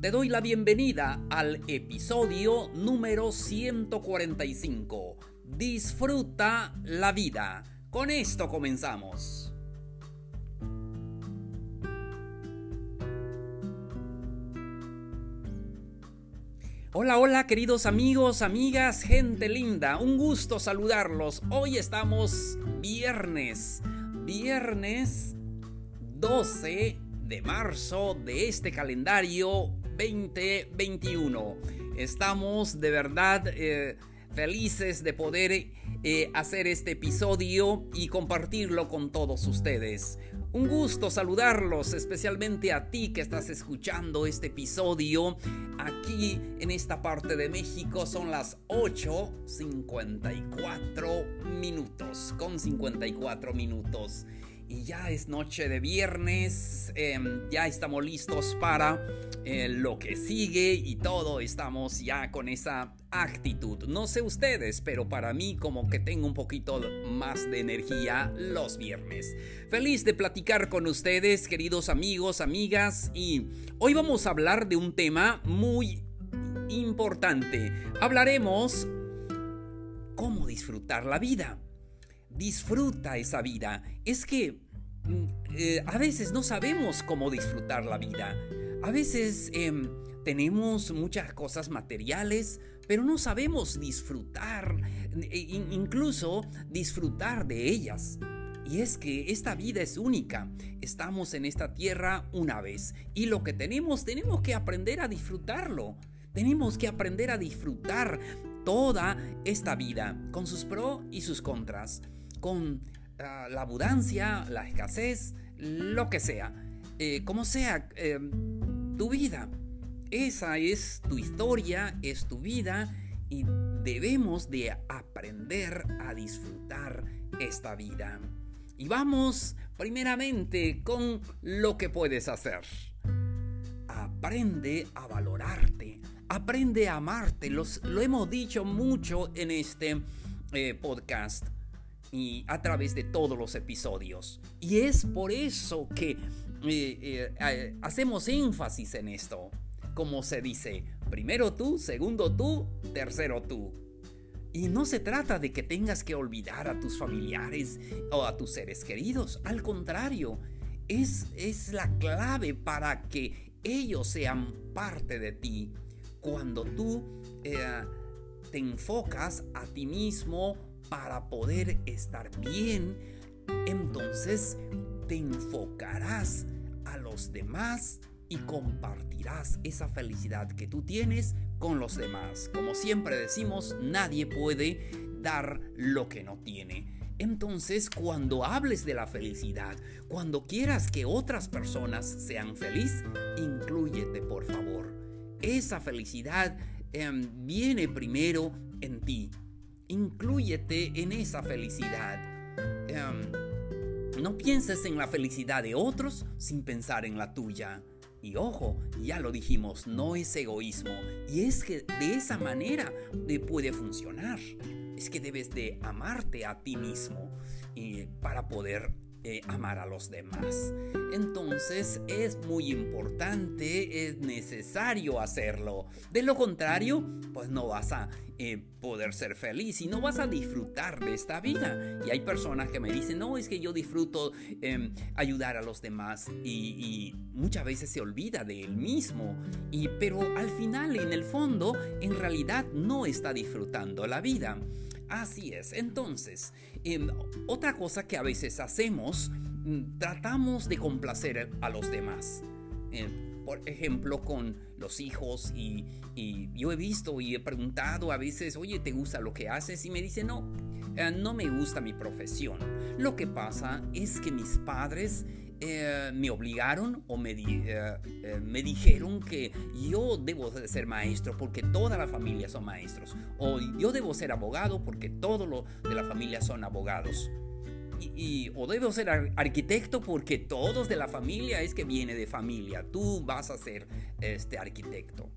Te doy la bienvenida al episodio número 145. Disfruta la vida. Con esto comenzamos. Hola, hola queridos amigos, amigas, gente linda, un gusto saludarlos. Hoy estamos viernes, viernes 12 de marzo de este calendario 2021. Estamos de verdad eh, felices de poder eh, hacer este episodio y compartirlo con todos ustedes. Un gusto saludarlos, especialmente a ti que estás escuchando este episodio. Aquí en esta parte de México son las 8.54 minutos, con 54 minutos. Y ya es noche de viernes, em, ya estamos listos para eh, lo que sigue y todo, estamos ya con esa actitud. No sé ustedes, pero para mí como que tengo un poquito más de energía los viernes. Feliz de platicar con ustedes, queridos amigos, amigas, y hoy vamos a hablar de un tema muy importante. Hablaremos cómo disfrutar la vida disfruta esa vida. Es que mm, eh, a veces no sabemos cómo disfrutar la vida. A veces em, tenemos muchas cosas materiales, pero no sabemos disfrutar, e, incluso disfrutar de ellas. Y es que esta vida es única. Estamos en esta tierra una vez. Y lo que tenemos, tenemos que aprender a disfrutarlo. Tenemos que aprender a disfrutar toda esta vida, con sus pros y sus contras con ah, la abundancia, la escasez, lo que sea. Eh, como sea em, tu vida. Esa es tu historia, es tu vida y debemos de aprender a disfrutar esta vida. Y vamos primeramente con lo que puedes hacer. Aprende a valorarte, aprende a amarte. Los, lo hemos dicho mucho en este eh, podcast y a través de todos los episodios. Y es por eso que eh, eh, eh, hacemos énfasis en esto. Como se dice, primero tú, segundo tú, tercero tú. Y no se trata de que tengas que olvidar a tus familiares o a tus seres queridos. Al contrario, es, es la clave para que ellos sean parte de ti. Cuando tú te enfocas a ti mismo, para poder estar bien, entonces te enfocarás a los demás y compartirás esa felicidad que tú tienes con los demás. Como siempre decimos, nadie puede dar lo que no tiene. Entonces, cuando hables de la felicidad, cuando quieras que otras personas sean felices, incluyete, por favor. Esa felicidad em, viene primero en ti. Inclúyete en esa felicidad. Em, no pienses en la felicidad de otros sin pensar en la tuya. Y ojo, ya lo dijimos, no es egoísmo. Y es que de esa manera puede funcionar. Es que debes de amarte a ti mismo y para poder eh, amar a los demás. Entonces es muy importante, es necesario hacerlo. De lo contrario, pues no vas a eh, poder ser feliz y no vas a disfrutar de esta vida. Y hay personas que me dicen, no, es que yo disfruto em, ayudar a los demás y, muchas veces se olvida de él mismo. Y, pero al final, en el fondo, en realidad no está disfrutando la vida. Así es. Entonces, em, otra cosa que a veces hacemos, mm, tratamos de complacer a los demás. Eh, por ejemplo, con los hijos y, yo he visto y he preguntado a veces, oye, ¿te gusta lo que haces? Y me dicen, no, eh, no me gusta mi profesión. Lo que pasa es que mis padres eh, me obligaron o me, eh, eh, me dijeron que yo debo de ser maestro porque toda la familia son maestros. O yo debo ser abogado porque todos los de la familia son abogados. Y, o debo ser arquitecto porque todos de la familia es que viene de familia. Tú vas a ser este arquitecto.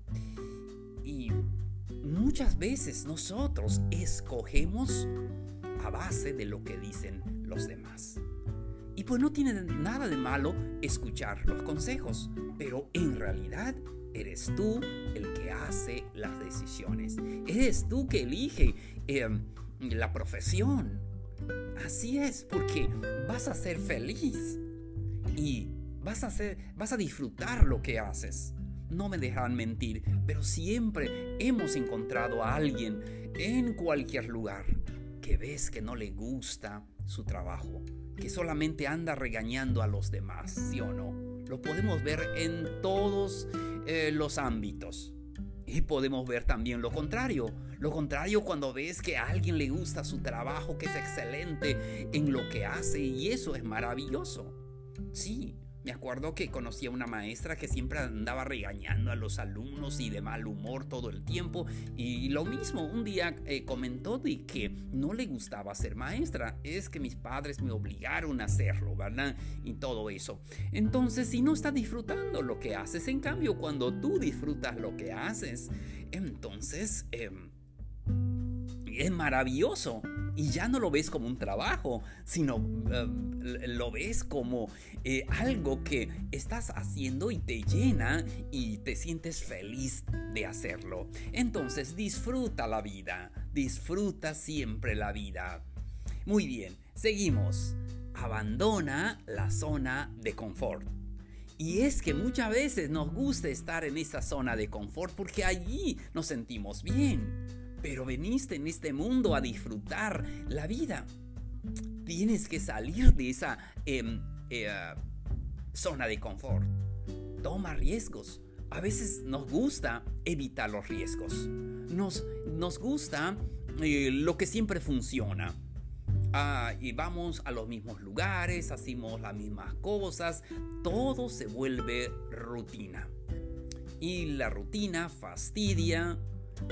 Y muchas veces nosotros escogemos a base de lo que dicen los demás. Y pues no tiene nada de malo escuchar los consejos, pero en realidad eres tú el que hace las decisiones. Eres tú que elige em, la profesión. Así es, porque vas a ser feliz y vas a, ser, vas a disfrutar lo que haces. No me dejan mentir, pero siempre hemos encontrado a alguien en cualquier lugar que ves que no le gusta su trabajo, que solamente anda regañando a los demás, ¿sí o no? Lo podemos ver en todos eh, los ámbitos. Y podemos ver también lo contrario. Lo contrario cuando ves que a alguien le gusta su trabajo, que es excelente en lo que hace y eso es maravilloso. Sí, me acuerdo que conocí a una maestra que siempre andaba regañando a los alumnos y de mal humor todo el tiempo. Y lo mismo, un día eh, comentó de que no le gustaba ser maestra. Es que mis padres me obligaron a hacerlo, ¿verdad? Y todo eso. Entonces, si no está disfrutando lo que haces, en cambio, cuando tú disfrutas lo que haces, entonces... Em, es maravilloso y ya no lo ves como un trabajo, sino eh, lo ves como eh, algo que estás haciendo y te llena y te sientes feliz de hacerlo. Entonces disfruta la vida, disfruta siempre la vida. Muy bien, seguimos. Abandona la zona de confort. Y es que muchas veces nos gusta estar en esa zona de confort porque allí nos sentimos bien pero veniste en este mundo a disfrutar la vida. Tienes que salir de esa em, eh, zona de confort. Toma riesgos. A veces nos gusta evitar los riesgos. Nos, nos gusta eh, lo que siempre funciona. Ah, y vamos a los mismos lugares, hacemos las mismas cosas, todo se vuelve rutina. Y la rutina fastidia,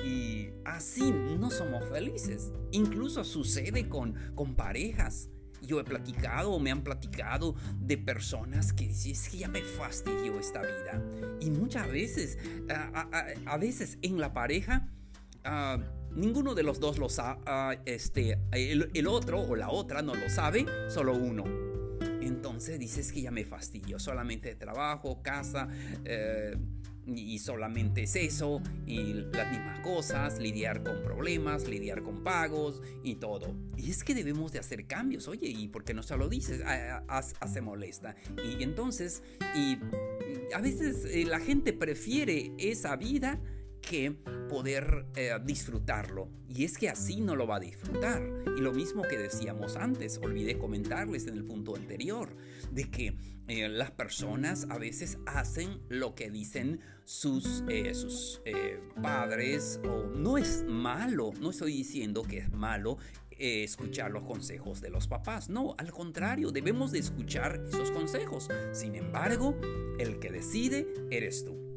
y así no somos felices. Incluso sucede con, con parejas. Yo he platicado o me han platicado de personas que dicen, es que ya me fastidió esta vida. Y muchas veces, a, veces en la pareja, ninguno de los dos lo sabe, este, el, otro o la otra no lo sabe, solo uno. Entonces dices que ya me fastidió, solamente trabajo, casa, eh, y solamente es eso, y las mismas cosas, lidiar con problemas, lidiar con pagos y todo. Y es que debemos de hacer cambios, oye, ¿y por qué no se lo dices? Hace molesta. Y entonces, y a veces eh, la gente prefiere esa vida que poder eh, disfrutarlo. Y es que así no lo va a disfrutar. Y lo mismo que decíamos antes, olvidé comentarles en el punto anterior, de que eh, las personas a veces hacen lo que dicen sus, eh, sus padres, o no es malo, no estoy diciendo que es malo escuchar los consejos de los papás. No, al contrario, debemos de escuchar esos consejos. Sin embargo, el que decide eres tú.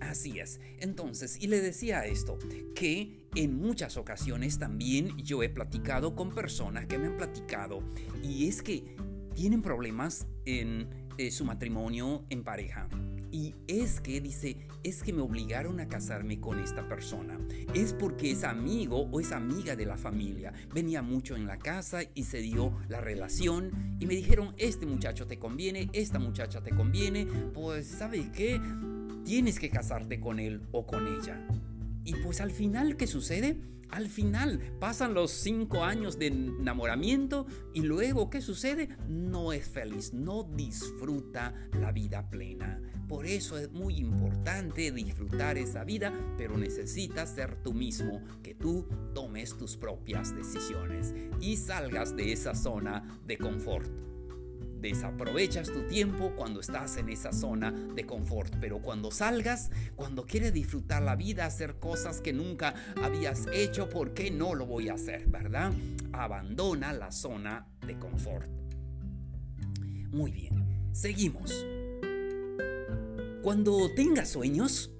Así es. Entonces, y le decía esto, que en muchas ocasiones también yo he platicado con personas que me han platicado y es que tienen problemas en eh, su matrimonio en pareja. Y es que dice, es que me obligaron a casarme con esta persona. Es porque es amigo o es amiga de la familia. Venía mucho en la casa y se dio la relación y me dijeron, este muchacho te conviene, esta muchacha te conviene. Pues, ¿sabe qué? tienes que casarte con él o con ella. Y pues al final, ¿qué sucede? Al final pasan los cinco años de enamoramiento y luego, ¿qué sucede? No es feliz, no disfruta la vida plena. Por eso es muy importante disfrutar esa vida, pero necesitas ser tú mismo, que tú tomes tus propias decisiones y salgas de esa zona de confort desaprovechas tu tiempo cuando estás en esa zona de confort. Pero cuando salgas, cuando quieres disfrutar la vida, hacer cosas que nunca habías hecho, ¿por qué no lo voy a hacer? ¿Verdad? Abandona la zona de confort. Muy bien. Seguimos. Cuando tengas sueños,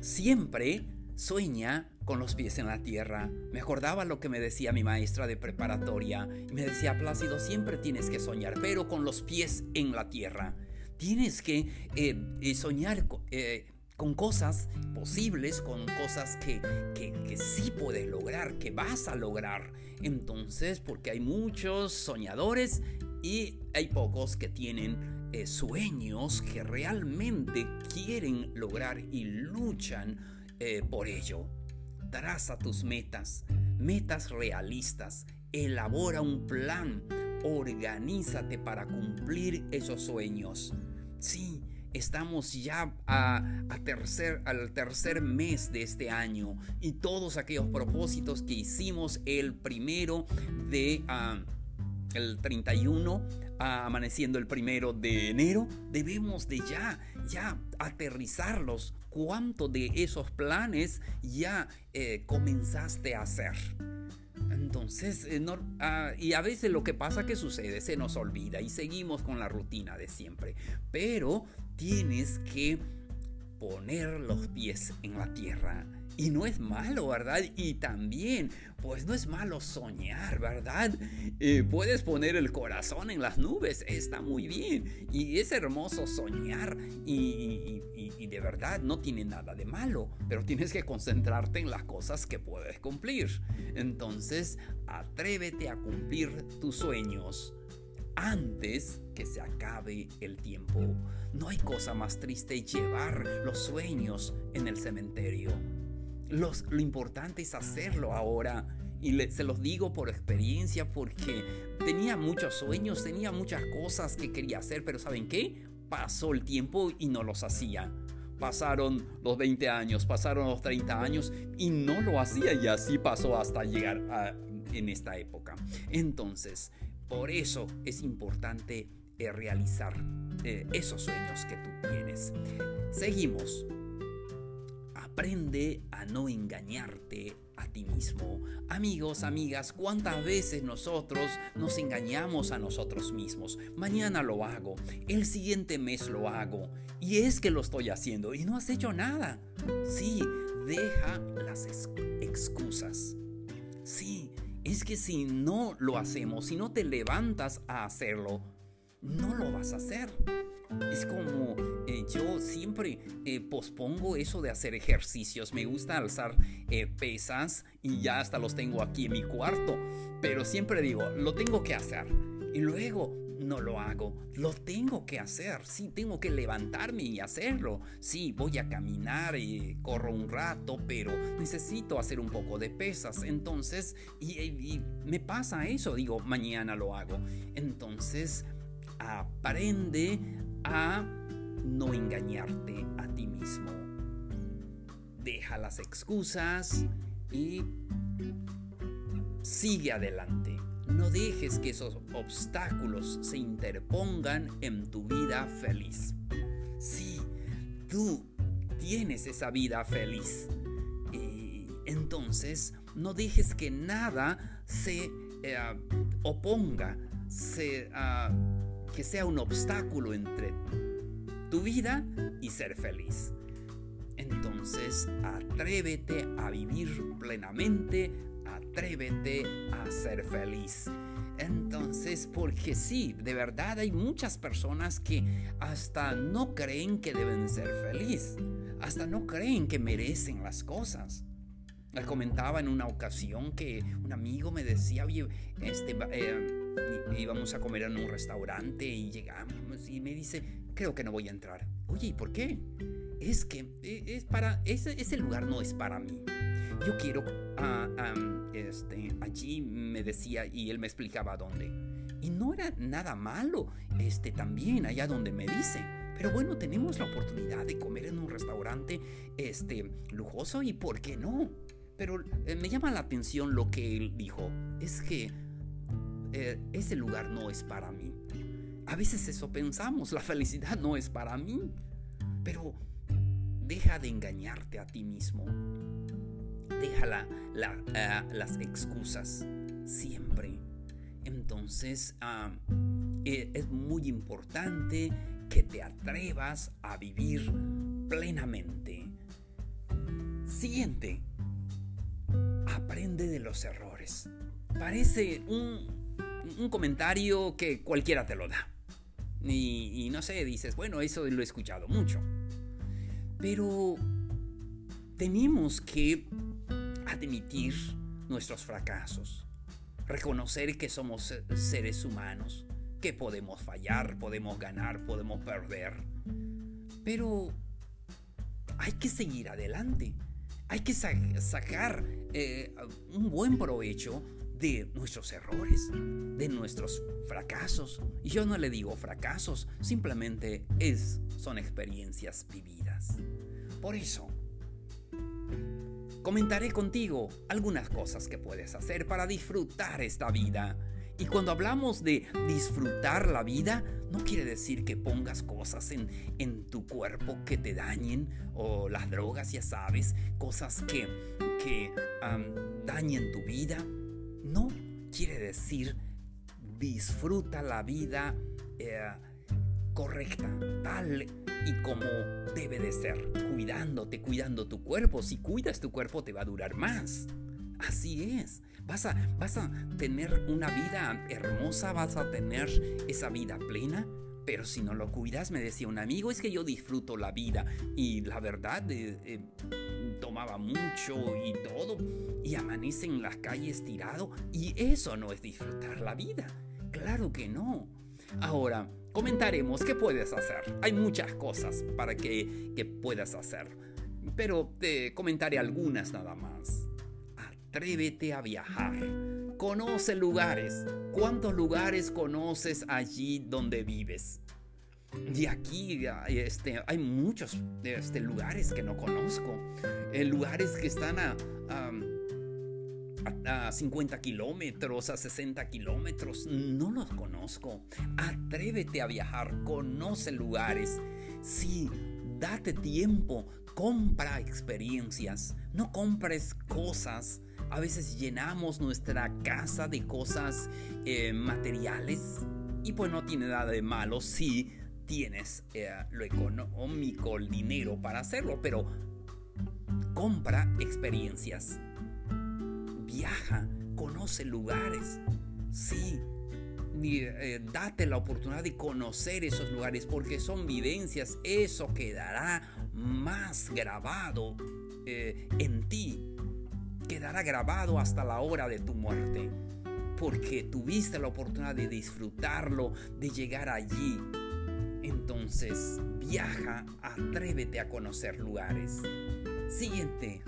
siempre sueña con los pies en la tierra. Me acordaba lo que me decía mi maestra de preparatoria. Me decía, Plácido, siempre tienes que soñar, pero con los pies en la tierra. Tienes que eh, eh, soñar eh, con cosas posibles, con cosas que, que, sí puedes lograr, que vas a lograr. Entonces, porque hay muchos soñadores y hay pocos que tienen sueños que realmente quieren lograr y luchan por ello. Traza tus metas, metas realistas, elabora un plan, organízate para cumplir esos sueños. Sí, estamos ya a, tercer, al tercer mes de este año y todos aquellos propósitos que hicimos el primero de... Ah, el 31, ah, amaneciendo el primero de enero, debemos de ya, ya aterrizarlos cuánto de esos planes ya eh, comenzaste a hacer. Entonces, eh, ah, y a veces lo que pasa que sucede, se nos olvida y seguimos con la rutina de siempre. Pero tienes que poner los pies en la tierra y no es malo, ¿verdad? Y también, pues no es malo soñar, ¿verdad? Eh, puedes poner el corazón en las nubes, está muy bien. Y es hermoso soñar y, de verdad no tiene nada de malo, pero tienes que concentrarte en las cosas que puedes cumplir. Entonces, atrévete a cumplir tus sueños antes que se acabe el tiempo. No hay cosa más triste llevar los sueños en el cementerio lo importante es hacerlo ahora. Y se los digo por experiencia porque tenía muchos sueños, tenía muchas cosas que quería hacer, pero ¿saben qué? Pasó el tiempo y no los hacía. Pasaron los 20 años, pasaron los 30 años y no lo hacía y así pasó hasta llegar a, en esta época. Entonces, por eso es importante eh, realizar eh, esos sueños que tú tienes. Seguimos. Aprende a no engañarte a ti mismo. Amigos, amigas, ¿cuántas veces nosotros nos engañamos a nosotros mismos? Mañana lo hago, el siguiente mes lo hago, y es que lo estoy haciendo y no has hecho nada. Sí, deja las excusas. Sí, es que si no lo hacemos, si no te levantas a hacerlo, no lo vas a hacer. Es como eh, yo siempre eh, pospongo eso de hacer ejercicios. Me gusta alzar eh, pesas y ya hasta los tengo aquí en mi cuarto. Pero siempre digo, lo tengo que hacer. Y luego no lo hago. Lo tengo que hacer. Sí, tengo que levantarme y hacerlo. Sí, voy a caminar y corro un rato, pero necesito hacer un poco de pesas. Entonces, y me pasa eso. Digo, mañana lo hago. Entonces, aprende a no engañarte a ti mismo. Deja las excusas y sigue adelante. No dejes que esos obstáculos se interpongan en tu vida feliz. Si tú tienes esa vida feliz, y entonces no dejes que nada se eh, oponga, se, ah, que sea un obstáculo entre tu vida y ser feliz. Entonces, atrévete a vivir plenamente, atrévete a ser feliz. Entonces, porque sí, de verdad hay muchas personas que hasta no creen que deben ser feliz, hasta no creen que merecen las cosas. Les comentaba en una ocasión que un amigo me decía, este, eh, íbamos a comer en un restaurante y llegamos y me dice, creo que no voy a entrar. Oye, ¿y por qué? Es que e, es para, ese, ese lugar no es para mí. Yo quiero, ah, este, allí me decía y él me explicaba dónde. Y no era nada malo, este, también allá donde me dice. Pero bueno, tenemos la oportunidad de comer en un restaurante, este, lujoso y ¿por qué no? Pero eh, me llama la atención lo que él dijo. Es que eh, ese lugar no es para mí. A veces eso pensamos, la felicidad no es para mí. Pero deja de engañarte a ti mismo. Deja eh, las excusas siempre. Entonces ah, eh, es muy importante que te atrevas a vivir plenamente. Siguiente, aprende de los errores. Parece un, un comentario que cualquiera te lo da. Y, no sé, dices, bueno, eso lo he escuchado mucho. Pero tenemos que admitir nuestros fracasos, reconocer que somos seres humanos, que podemos fallar, podemos ganar, podemos perder. Pero hay que seguir adelante. Hay que sacar eh, un buen provecho de nuestros errores, de nuestros fracasos. Y yo no le digo fracasos, simplemente es, son experiencias vividas. Por eso, comentaré contigo algunas cosas que puedes hacer para disfrutar esta vida. Y cuando hablamos de disfrutar la vida, no quiere decir que pongas cosas en, en tu cuerpo que te dañen o las drogas, ya sabes, cosas que, que dañen tu vida. No quiere decir disfruta la vida eh, correcta, tal y como debe de ser, cuidándote, cuidando tu cuerpo. Si cuidas tu cuerpo te va a durar más. Así es. Vas a, vas a tener una vida hermosa, vas a tener esa vida plena. Pero si no lo cuidas, me decía un amigo, es que yo disfruto la vida. Y la verdad, eh, eh, tomaba mucho y todo. Y amanece en las calles tirado. Y eso no es disfrutar la vida. Claro que no. Ahora, comentaremos qué puedes hacer. Hay muchas cosas para que, que puedas hacer. Pero te comentaré algunas nada más. Atrévete a viajar. Conoce lugares. ¿Cuántos lugares conoces allí donde vives? De aquí este, hay muchos este, lugares que no conozco. Lugares que están a, a, a 50 kilómetros, a 60 kilómetros. No los conozco. Atrévete a viajar. Conoce lugares. Sí, date tiempo. Compra experiencias. No compres cosas a veces llenamos nuestra casa de cosas eh, materiales y pues no tiene nada de malo si tienes eh, lo económico, el dinero para hacerlo, pero compra experiencias. Viaja, conoce lugares. Sí, eh, date la oportunidad de conocer esos lugares porque son vivencias. Eso quedará más grabado en ti quedará grabado hasta la hora de tu muerte, porque tuviste la oportunidad de disfrutarlo, de llegar allí. Entonces, viaja, atrévete a conocer lugares. Siguiente,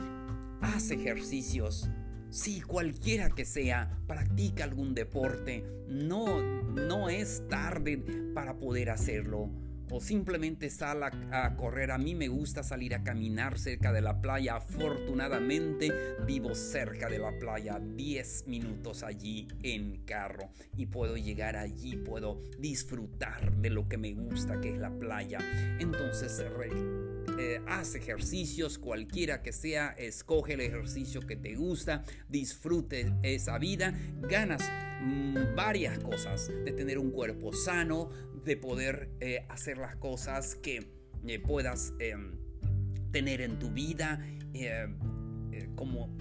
haz ejercicios. Si cualquiera que sea, practica algún deporte. No, no es tarde para poder hacerlo o simplemente sal a, correr. A mí me gusta salir a caminar cerca de la playa. Afortunadamente vivo cerca de la playa, 10 minutos allí en carro y puedo llegar allí, puedo disfrutar de lo que me gusta, que es la playa. Entonces, eh, haz ejercicios, cualquiera que sea, escoge el ejercicio que te gusta, disfrute esa vida, ganas mm, varias cosas, de tener un cuerpo sano, de poder eh, hacer las cosas que eh, puedas em, tener en tu vida eh, como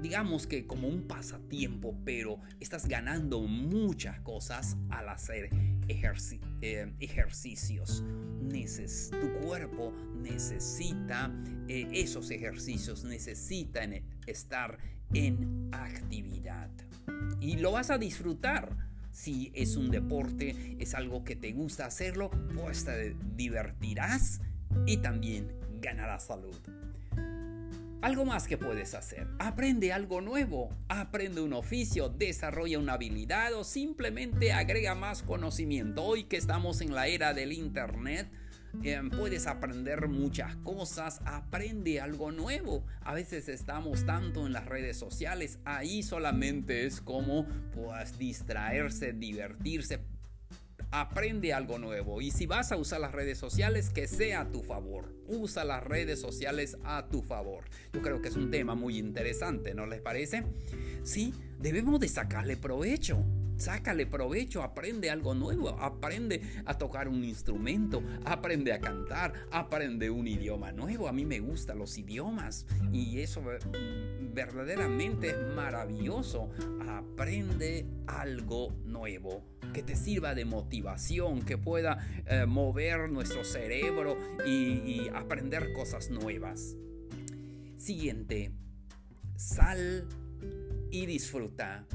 digamos que como un pasatiempo, pero estás ganando muchas cosas al hacer ejercicios. tu cuerpo necesita esos ejercicios, necesita estar en actividad. Y lo vas a disfrutar si es un deporte, es algo que te gusta hacerlo, pues te divertirás y también ganarás salud. Algo más que puedes hacer. Aprende algo nuevo, aprende un oficio, desarrolla una habilidad o simplemente agrega más conocimiento. Hoy que estamos en la era del Internet, Em, puedes aprender muchas cosas, aprende algo nuevo. A veces estamos tanto en las redes sociales, ahí solamente es como pues distraerse, divertirse. Aprende algo nuevo y si vas a usar las redes sociales, que sea a tu favor. Usa las redes sociales a tu favor. Yo creo que es un tema muy interesante, ¿no les parece? Sí, debemos de sacarle provecho. Sácale provecho, aprende algo nuevo, aprende a tocar un instrumento, aprende a cantar, aprende un idioma nuevo. A mí me gustan los idiomas y eso verdaderamente es maravilloso. Aprende algo nuevo que te sirva de motivación, que pueda eh, mover nuestro cerebro y aprender cosas nuevas. Siguiente, sal y disfruta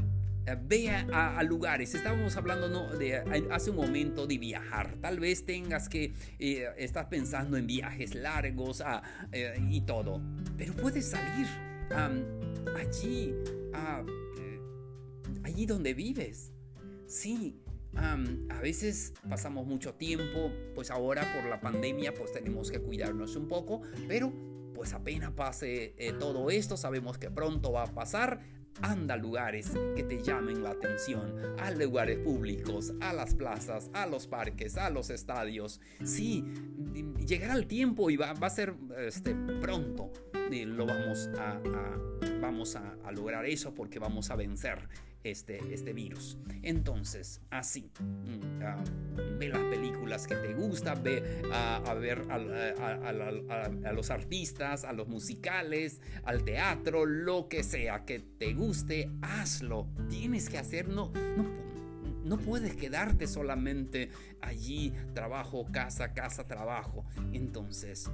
eh, ve a, lugares. Estábamos hablando de, hace un momento de viajar. Tal vez tengas que, eh, estás pensando en viajes largos ah, eh, y todo. Pero puedes salir allí, allí donde vives. Sí, a veces pasamos mucho tiempo, pues ahora por la pandemia pues tenemos que cuidarnos un poco, pero pues apenas pase todo esto, sabemos que pronto va a pasar, Anda a lugares que te llamen la atención, a lugares públicos, a las plazas, a los parques, a los estadios. Sí, llegará el tiempo y va, a ser este, pronto. lo vamos a, vamos a lograr eso porque vamos a vencer este, este virus. Entonces, así, mm, ah, ve las películas que te gustan, ve a, ver a, los artistas, a los musicales, al teatro, lo que sea que te guste, hazlo. Tienes que hacerlo, no, no puedes quedarte solamente allí, trabajo, casa, casa, trabajo. Entonces,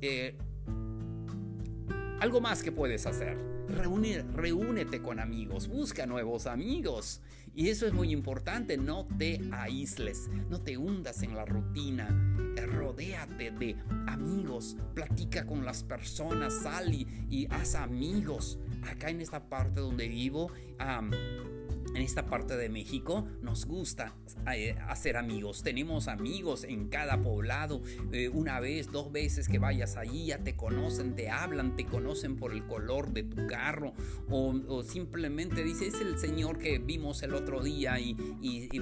eh, algo más que puedes hacer. reúnete con amigos, busca nuevos amigos. Y eso es muy importante, no te aísles, no te hundas en la rutina. Rodéate de amigos, platica con las personas, sal y, haz amigos. Acá en esta parte donde vivo, en esta parte de México nos gusta eh, hacer amigos. Tenemos amigos en cada poblado. Eh, una vez, dos veces que vayas allí ya te conocen, te hablan, te conocen por el color de tu carro o, simplemente dice es el señor que vimos el otro día y,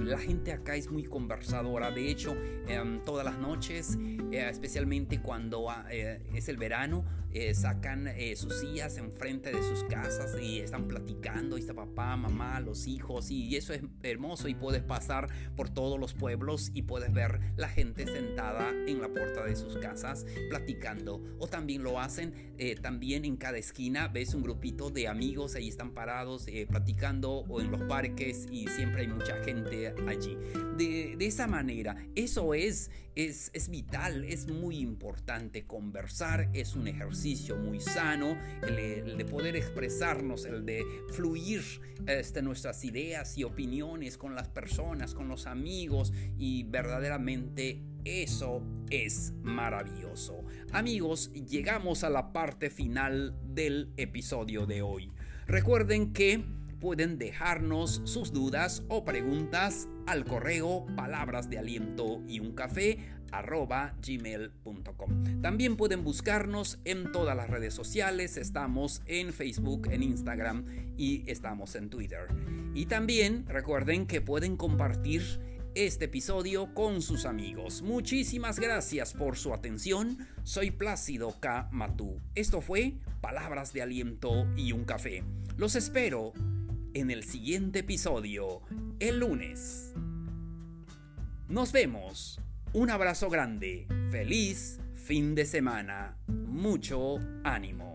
la gente acá es muy conversadora. De hecho, em, todas las noches, eh, especialmente cuando ah, es el verano, sacan sus sillas enfrente de sus casas y están platicando. Y está papá, mamá, los hijos y eso es hermoso y puedes pasar por todos los pueblos y puedes ver la gente sentada en la puerta de sus casas platicando. O también lo hacen eh, también en cada esquina ves un grupito de amigos ahí están parados eh, platicando o en los parques y siempre hay mucha gente allí. De, de esa manera eso es es, es, vital, es muy importante conversar, es un ejercicio muy sano, el, de poder expresarnos, el de fluir este, nuestras ideas y opiniones con las personas, con los amigos y verdaderamente eso es maravilloso. Amigos, llegamos a la parte final del episodio de hoy. Recuerden que pueden dejarnos sus dudas o preguntas al correo palabras de aliento y un café arroba gmail.com. También pueden buscarnos en todas las redes sociales, estamos en Facebook, en Instagram y estamos en Twitter. Y también recuerden que pueden compartir este episodio con sus amigos. Muchísimas gracias por su atención. Soy Plácido K. Matú. Esto fue Palabras de Aliento y un Café. Los espero en el siguiente episodio, el lunes. Nos vemos. Un abrazo grande. Feliz fin de semana. Mucho ánimo.